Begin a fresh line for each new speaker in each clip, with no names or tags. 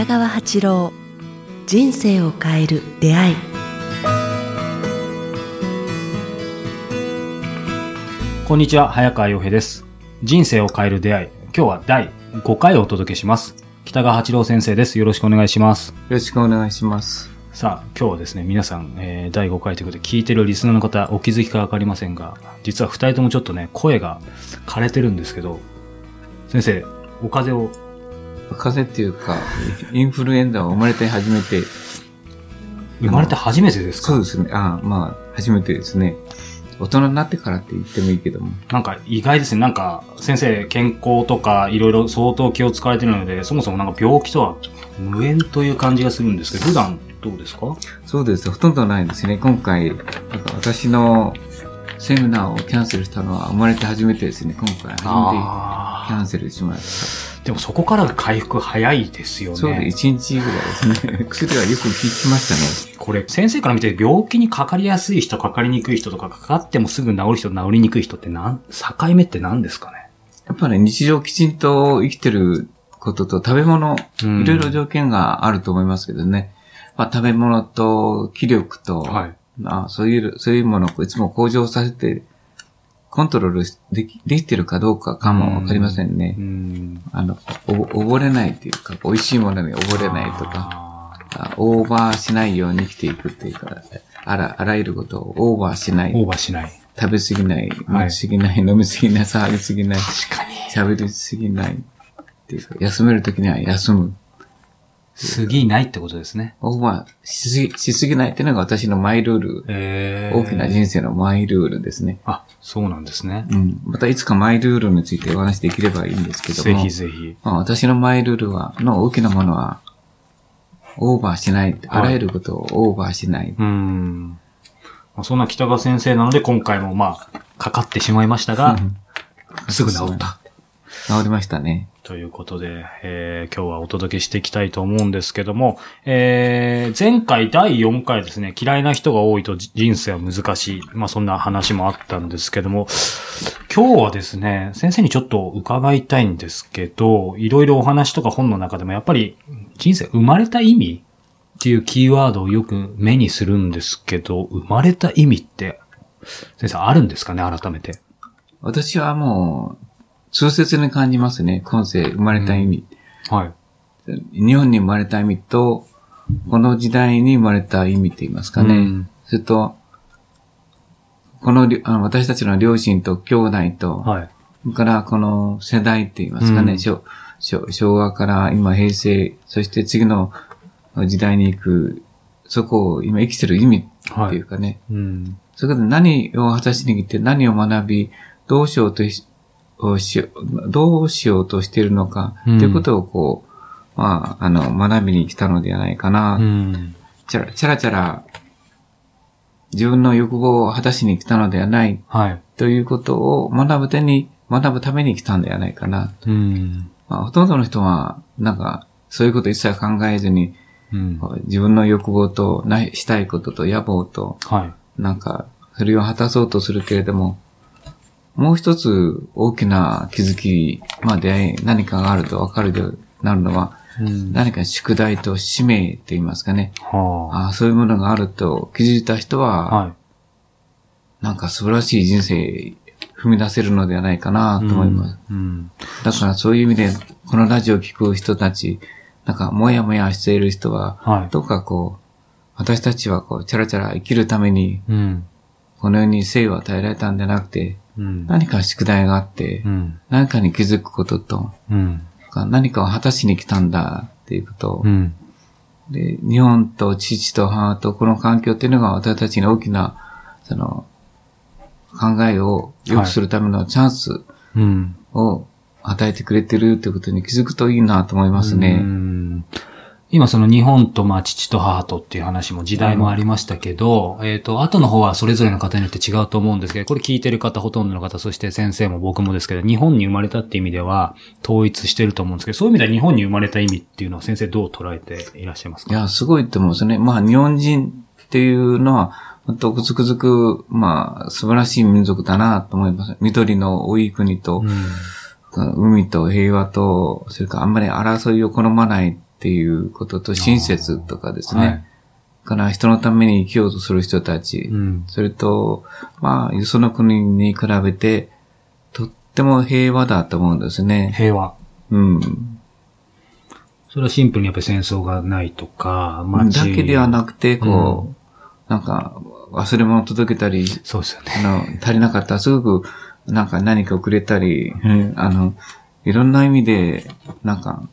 北川八郎人生を変える出会い
こんにちは、早川洋平です。人生を変える出会い。今日は第5回をお届けします。北川八郎先生です。よろしくお願いします。
よろしくお願いします。
さあ、今日はですね、皆さん、えー第5回ということで、聞いてるリスナーの方、お気づきかわかりませんが、実は2人ともちょっとね、声が枯れてるんですけど、先生、お風邪を、
風邪っていうか、インフルエンザを生まれて初めて、
生まれて初めてですか？
そうですね。ああまあ、初めてですね。大人になってからって言ってもいいけども。
なんか意外ですね。なんか、先生、健康とかいろいろ相当気を使われてるので、そもそもなんか病気とは無縁という感じがするんですけど、普段どうですか？
そうです。ほとんどないですね。今回、なんか私のセミナーをキャンセルしたのは生まれて初めてですね。今回初めてキ
あ
ャンセルしまし
あ。でもそこからが回復早いですよ
た。そうで、
ね。
1日ぐらいですね。薬はよく効きましたね。
これ、先生から見て病気にかかりやすい人、かかりにくい人とか、かかってもすぐ治る人、治りにくい人ってなん、境目って何ですかね？
やっぱり日常きちんと生きてることと食べ物、
うん
いろいろ条件があると思いますけどね。まあ食べ物と気力と、
はい
まあそういう、そういうものをいつも向上させて、コントロールできできてるかどうかかもわかりませんね。
うん。
あの、お溺れないというか、美味しいものに溺れないとか、オーバーしないように生きていくっていうか、あら、あらゆることをオーバーしない。
オーバーしない。
食べ過ぎない、
はい
飲み過ぎない、飲み過ぎない、騒ぎ過ぎない。
確かに。
喋りすぎない。っていうか、休めるときには休む。
過ぎないってことですね。
オーバーしすぎ、しすぎないっていうのが私のマイルール。
え
大きな人生のマイルールですね。
あ、そうなんですね。
うん。またいつかマイルールについてお話できればいいんですけども。
ぜひぜひ。
まあ、私のマイルールは、の大きなものは、オーバーしない。あらゆることをオーバーしない。
うん。まあそんな北川先生なので、今回もまあ、かかってしまいましたが、すぐ治った。
治りましたね。
ということで、えー今日はお届けしていきたいと思うんですけども、えー前回第4回ですね、嫌いな人が多いと人生は難しい。まあそんな話もあったんですけども、今日はですね、先生にちょっと伺いたいんですけど、いろいろお話とか本の中でもやっぱり人生生まれた意味っていうキーワードをよく目にするんですけど、生まれた意味って、先生あるんですかね、改めて。
私はもう、痛切に感じますね。今世生まれた意味。
はい。
日本に生まれた意味と、この時代に生まれた意味って言いますかね。
うん
それと、このりあの私たちの両親と兄弟と、
はい。
それからこの世代って言いますかね、
うん
昭昭昭和から今平成、そして次の時代に行く、そこを今生きてる意味っていうかね、
うん。
そこで何を果たしに来て何を学び、どうしようとし、をしようどうしようとしているのか、
うん
ということをこう、まあ、あの、学びに来たのではないかな。
うん。
チャラチャラチャラ、自分の欲望を果たしに来たのではない、
はい。
ということを学ぶために、学ぶために来たんではないかな。
うん。
まあ、ほとんどの人は、なんか、そういうこと一切考えずに、
うん。
自分の欲望と、なしたいことと野望と、
はい。
なんか、それを果たそうとするけれども、もう一つ大きな気づき、まあ出会い、何かがあると分かるようになるのは、
うん。
何か宿題と使命って言いますかね。
は
ああそういうものがあると気づいた人
あ。
は、
はい。
なんか素晴らしい人生踏み出せるのではないかなと思います。
うん。
だからそういう意味で、このラジオを聞く人たち、なんかもやもやしている人は、
はい。
どうかこう、私たちはこう、チャラチャラ生きるために、
うん。
この世に生を与えられたんじゃなくて、
うん。
何か宿題があって
う、ん。
何かに気づくことと、
うん。
何かを果たしに来たんだっていうこと
うん。
で、日本と父と母とこの環境っていうのが私たちに大きな、その、考えを良くするためのチャンス
うん。
を与えてくれてるっていうことに気づくといいなと思います
う
ね。
ん今その日本とまあ父と母とっていう話も時代もありましたけど、えっ、と、後の方はそれぞれの方によって違うと思うんですけど、これ聞いてる方ほとんどの方、そして先生も僕もですけど、日本に生まれたって意味では統一してると思うんですけど、そういう意味では日本に生まれた意味っていうのは先生どう捉えていらっしゃいますか？
いや、すごいと思うんですよね。まあ、日本人っていうのは、本当くずくずく、まあ、素晴らしい民族だなと思います。緑の多い国と、海と平和と、それからあんまり争いを好まないっっていうことと親切とかですね。
はい
から人のために生きようとする人たち。
うん。
それと、まあ、よその国に比べて、とっても平和だと思うんですね。
平和。
うん。
それはシンプルにやっぱり戦争がないとか、
だ
街
けではなくて、こう、なんか、忘れ物届けたり、
そうですよね。
あの、足りなかったらすぐ、なんか何かくれたり、あの、いろんな意味で、なんか、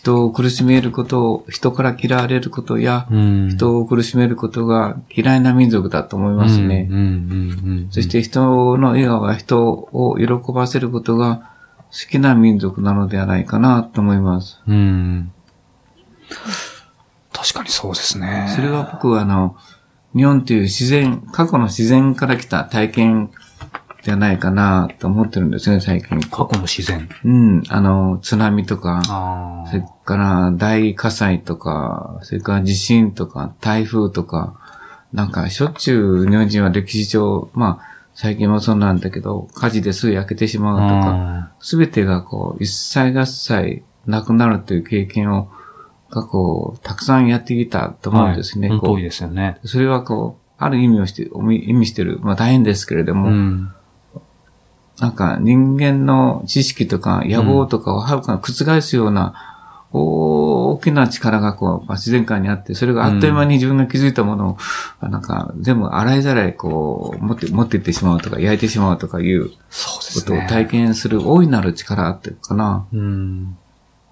人を苦しめることを、人から嫌われることや、
うん。
人を苦しめることが嫌いな民族だと思いますね。そして人の笑顔は人を喜ばせることが好きな民族なのではないかなと思います。
うん。確かにそうですね。
それは僕はあの、日本という自然、過去の自然から来た体験じゃないかなと思ってるんですね、最近。
過去の自然。
うん、あの、津波とか、
あ
それから大火災とか、それから地震とか、台風とか、なんかしょっちゅう日本人は歴史上、まあ、最近もそうなんだけど、火事ですぐ焼けてしまうとか、
あ。
すべてがこう、一切合切なくなるという経験を、過去、たくさんやってきたと思うんですね。
はいですよね。
それはこう、ある意味をして、意味してる。まあ大変ですけれども、
うん。
なんか人間の知識とか野望とかをはるかに覆すような、大きな力がこう、まあ自然界にあって、それがあっという間に自分が気づいたものを、なんか全部洗いざらいこう、持って、持っていってしまうとか、焼いてしまうとかいう
そうで
ことを体験する大いなる力あってるかな。
うん。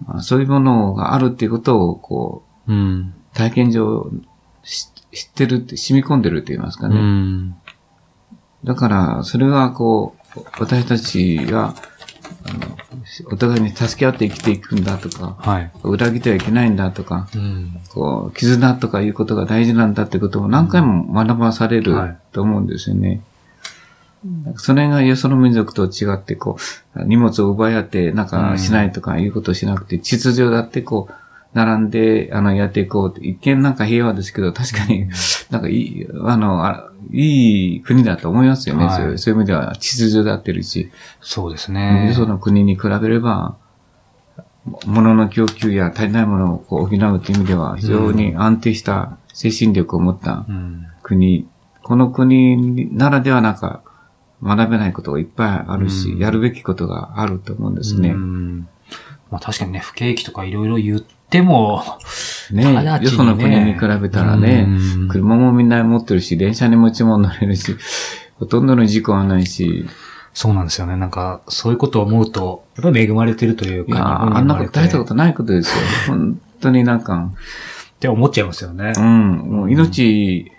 まあそういうものがあるっていうことを、こう、
うん。
体験上し知ってるって、染み込んでるって言いますか
う
ね。
ん。
だから、それがこう、私たちが、あの、お互いに助け合って生きていくんだとか、
はい。
裏切ってはいけないんだとか、
うん。
こう、絆とかいうことが大事なんだってことを何回も学ばされる
はい
と思うんですよね。それがよその民族と違って、こう、荷物を奪い合って、なんかしないとかいうことをしなくて、秩序だってこう、並んで、あの、やっていこうって。一見なんか平和ですけど、確かに、なんかいい、あの、あいい国だと思いますよね。
はい
そういう意味では秩序だってるし、
そうですね
よ。その国に比べれば、物の供給や足りないものをこう補うという意味では、非常に安定した精神力を持った
うん。
国、この国ならではなんか学べないことがいっぱいあるし、
うん
やるべきことがあると思うんですね。
うん。まあ確かにね、不景気とかいろいろ言っても、
ね。
直ちにね。
よその国に比べたらね、
うん。
車もみんな持ってるし、電車に持ち物乗れるし、ほとんどの事故はないし、
そうなんですよね。なんか、そういうことを思うと、やっぱり恵まれてるというか、
いやあんなこと大したことないことですよ。本当になんか、
って思っちゃいますよね。
う。ん、もう命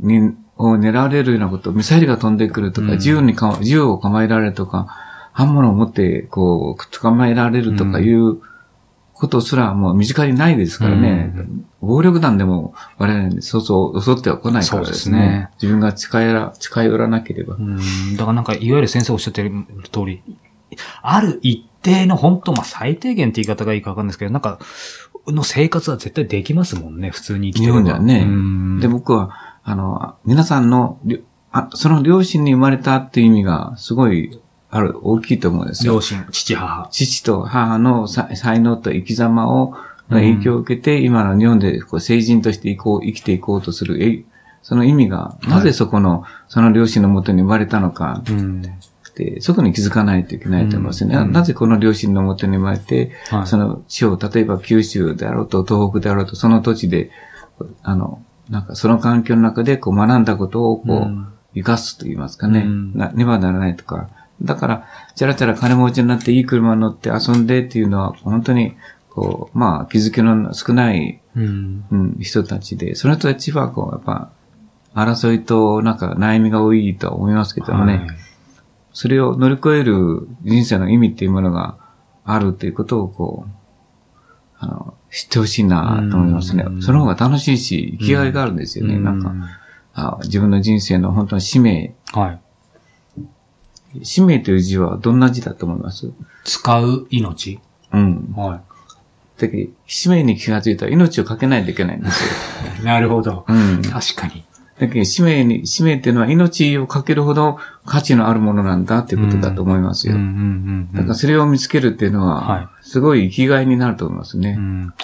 に、を狙われるようなこと、ミサイルが飛んでくるとか、
うん。
銃にか、銃を構えられるとか、刃物を持って、こう、捕まえられるとかいうことすらもう身近にないですからね。暴力団でも我々にそうそう襲っては来ないからです
そうですね
ね。自分が近寄ら、近寄らなければ。
うん。だからなんか、いわゆる先生おっしゃってる通り、ある一定の本当、まあ最低限って言い方がいいかわかんないですけど、なんか、の生活は絶対できますもんね、普通に生きて
日
れば。
本ではね
うん。
で、僕は、あの、皆さんの、あその両親に生まれたっていう意味がすごいある、大きいと思うんですよ
両。親、父、母。
父と母のさ才能と生き様を、の影響を受けて、今の日本でこう成人としていこう、生きていこうとする、えその意味が、なぜそこの、その両親のもとに生まれたのか
うん。
って、そこに気づかないといけないと思いますね。
うん
なぜこの両親のもとに生まれて、
はい
その地を、例えば九州であろうと、東北であろうと、その土地で、あの、なんかその環境の中でこう学んだことをこう、
うん
生かすと言いますかね。
うん
なねばならないとか。だから、チャラチャラ金持ちになっていい車に乗って遊んでっていうのは、本当に、こう、まあ、気づきの少ない、
うん。
うん、人たちで、その人たちは、こう、やっぱ、争いと、なんか、悩みが多いとは思いますけどもね、
はい
それを乗り越える人生の意味っていうものがあるということを、こう、あの、知ってほしいなと思いますね
う。ん
その方が楽しいし、生きがいがあるんですよね。なんか、あ自分の人生の本当の使命。
はい。
使命という字はどんな字だと思います？
使う命
うん。
は
だけど使命に気がついたら命をかけないといけないんですよ。
い。なるほど。
うん。
確かに。
だけど、使命に、使命っていうのは命をかけるほど価値のあるものなんだっていうことだと思いますよ。
うんうんうん
だからそれを見つけるっていうの
は
は、すごい生きがいになると思いますね。
うん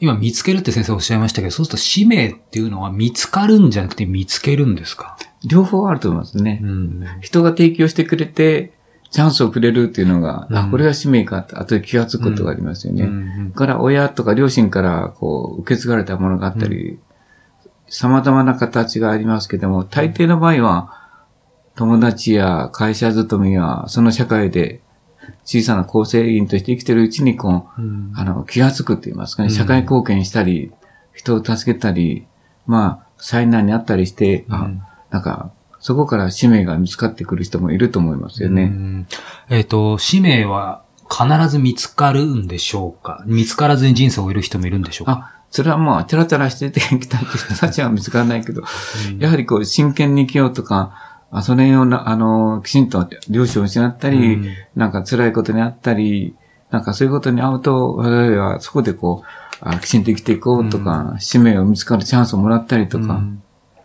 今見つけるって先生おっしゃいましたけど、そうすると使命っていうのは見つかるんじゃなくて見つけるんですか？
両方あると思いますね。
ん。
人が提供してくれて、チャンスをくれるっていうのが、
うん
あ、これが使命かって、後で気がつくことがありますよね。
うん
から親とか両親からこう受け継がれたものがあったり、様々な形がありますけども、大抵の場合は、友達や会社勤めや、その社会で小さな構成員として生きてるうちに、こう、
うん。
あの、気がつくって言いますかね、
うん。
社会貢献したり、人を助けたり、まあ、災難にあったりして、あ
うん。
なんか、そこから使命が見つかってくる人もいると思いますよね。
うん。えっ、と、使命は必ず見つかるんでしょうか？見つからずに人生を終える人もいるんでしょうか？
あ、それはもう、チャラチャラしててきた人たちは見つからないけど、やはりこう、真剣に生きようとか、あそれをな、あの、きちんと両親を失ったり、
うん。
なんか辛いことにあったり、なんかそういうことに会うと、我々はそこでこう、あきちんと生きていこうとか、使命を見つかるチャンスをもらったりとか、
うん。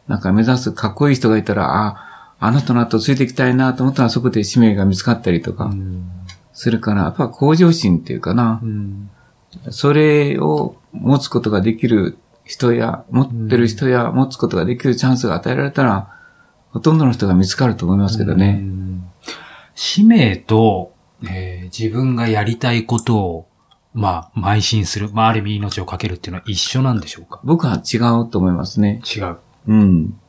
なんか目指すかっこいい人がいたら、あ、あの人の後ついていきたいなと思ったらそこで使命が見つかったりとか、
うん。
するから、やっぱ向上心っていうかな、
うん。
それを持つことができる人や、持ってる人や持つことができるチャンスが与えられたら、ほとんどの人が見つかると思いますけど
う
ね。
ん使命と、えー自分がやりたいことを、まあ、邁進する。まあ、ある意味命をかけるっていうのは一緒なんでしょうか？
僕は違うと思いますね。
違う。
うん。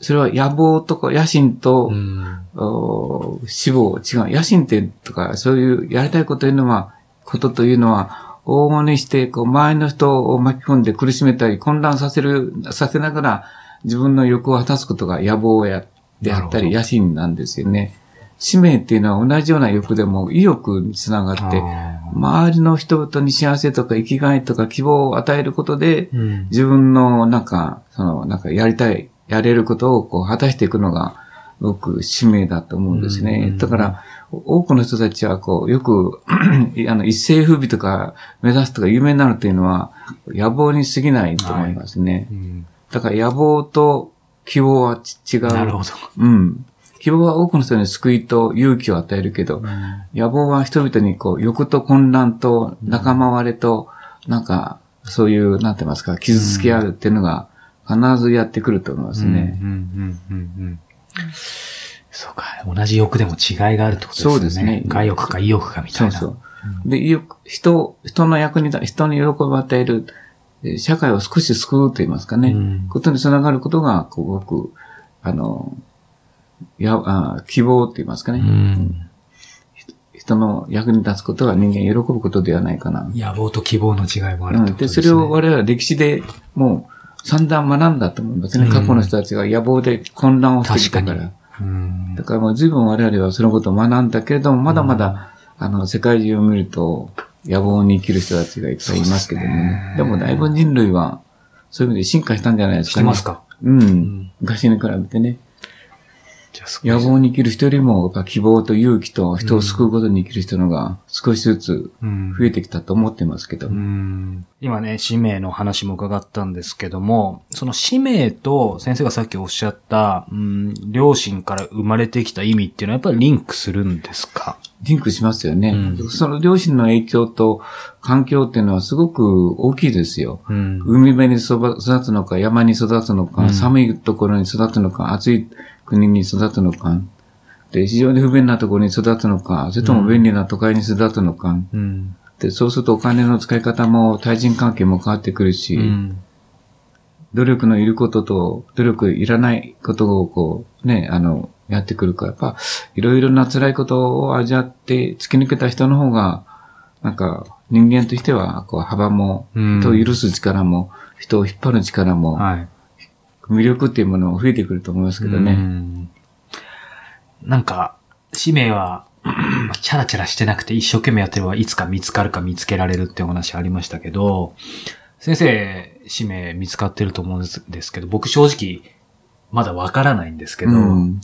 それは野望とか野心と、
うん
お志望、違う。野心ってとか、そういうやりたいことというのは、ことというのは、大物にして、こう、周りの人を巻き込んで苦しめたり、混乱させる、させながら、自分の欲を果たすことが野望や、であったり、野心なんですよね。使命っていうのは同じような欲でも意欲につながって、
あ
周りの人々に幸せとか生きがいとか希望を与えることで、
ーうん
自分のなんか、その、なんかやりたい、やれることをこう果たしていくのが、僕、使命だと思うんですね。
うん
だから、多くの人たちはこう、よく、あの、一世風靡とか目指すとか有名になるというのは、野望に過ぎないと思いますね。
うん
だから野望と希望はち違う。
なるほど。
うん。希望は多くの人に救いと勇気を与えるけど、野望は人々にこう、欲と混乱と仲間割れと、なんか、そういう、なんて言いますか、傷つけ合うっていうのが、必ずやってくると思いますね。
うんうんうんうんうんそうか。同じ欲でも違いがあるってことですね。
そうですね
外欲か意欲かみたいうな。
そそう。で、意欲人、人の役に立、人に喜びを与える、えー社会を少し救うと言いますかね、
うん。
ことにつながることが、こう、僕、あの、や、あ希望って言いますかね、
うん。
人の役に立つことが人間喜ぶことではないかな。
野望と希望の違いもあるとですね。
それを我々は歴史でもう散々学んだと思いますね。
うん。
過去の人たちが野望で混乱をしてきたか。
確から
だからもう随分我々はそのことを学んだけれども、まだまだ、あの、世界中を見ると、野望に生きる人たちがいっぱいいますけどね
ね。
でもだいぶ人類は、そういう意味で進化したんじゃないですかね。
してますか？
うん。
ん
昔に比べてね。野望に生きる人よりも、希望と勇気と人を救うことに生きる人のが少しずつ
うん。
増えてきたと思ってますけど。
うん。今ね、使命の話も伺ったんですけども、その使命と先生がさっきおっしゃった、うん、両親から生まれてきた意味っていうのはやっぱりリンクするんですか？
リンクしますよね。
うん。
その両親の影響と環境っていうのはすごく大きいですよ。
うん。
海辺に育つのか、山に育つのか、
うん。
寒いところに育つのか、暑い国に育つのか、で、非常に不便なところに育つのか、それとも便利な都会に育つのか、
うん。
で、そうするとお金の使い方も対人関係も変わってくるし、
うん。
努力のいることと、努力いらないことをこう、ね、あの、やってくるから、やっぱ、いろいろな辛いことを味わって突き抜けた人の方が、なんか、人間としては、こう、幅も、
うん
人を許す力も、人を引っ張る力も、
はい。
魅力っていうものも増えてくると思いますけど
う
ね。
んなんか、使命は、ま あチャラチャラしてなくて一生懸命やってればいつか見つかるか見つけられるってお話ありましたけど、先生、使命見つかってると思うんですですけど、僕正直、まだわからないんですけど、
うん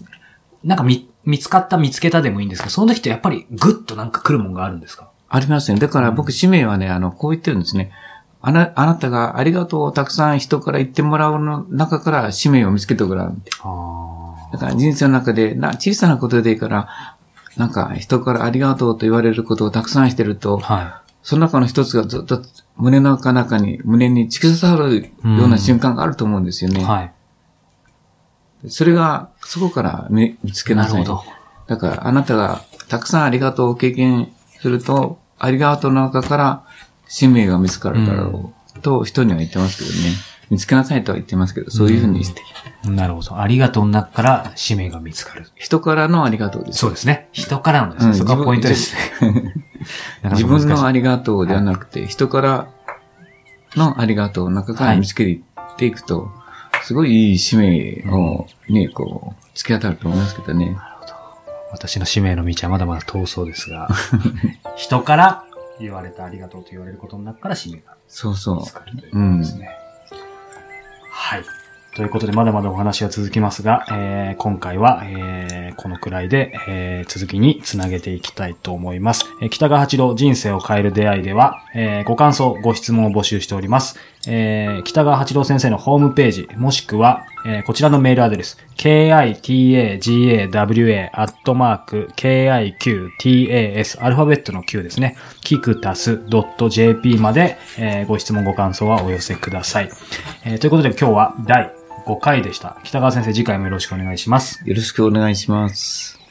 なんか見、見つかった見つけたでもいいんですけど、その時ってやっぱりグッとなんか来るもんがあるんですか？
ありますね。だから僕、使命はね、あの、こう言ってるんですね。あな、あなたがありがとうをたくさん人から言ってもらうの中から使命を見つけてごらんって。
あ
だから人生の中で、な、小さなことでいいから、なんか人からありがとうと言われることをたくさんしてると、
あ。は
その中の一つがずっと胸の中に、胸に突き刺さるような瞬間があると思うんですよ
い。
ね。
はい。
それが、そこから見見つけなさい。
なるほど
だから、あなたがたくさんありがとうを経験すると、ありがとうの中から使命が見つかるだろう、と人には言ってますけどね。見つけなさいとは言ってますけど、そういうふうにして、
なるほど。ありがとうの中から使命が見つかる。
人からのありがとうです。
そうですね。人からのですね。
うん
そこがポイントですね。
自分のありがとうではなくて、人からのありがとうの中から見つけていくと、すごいいい使命をね、こう、突き当たると思いますけどね。
私の使命の道はまだまだ遠そうですが、人から言われたありがとうと言われることの中から使命が
そうそう
見つ。かるということですね。はい。ということで、まだまだお話は続きますが、えー今回は、えーこのくらいで、えー続きにつなげていきたいと思います。えー北川八郎人生を変える出会いでは、えーご感想、ご質問を募集しております。えー北川八郎先生のホームページ、もしくは、えーこちらのメールアドレス、kitagawa.kiqtas、アルファベットの Q ですね。kiktas.jp まで、えーご質問、ご感想はお寄せください。えーということで今日は第5回でした。北川先生、次回もよろしくお願いします。
よろしくお願いします。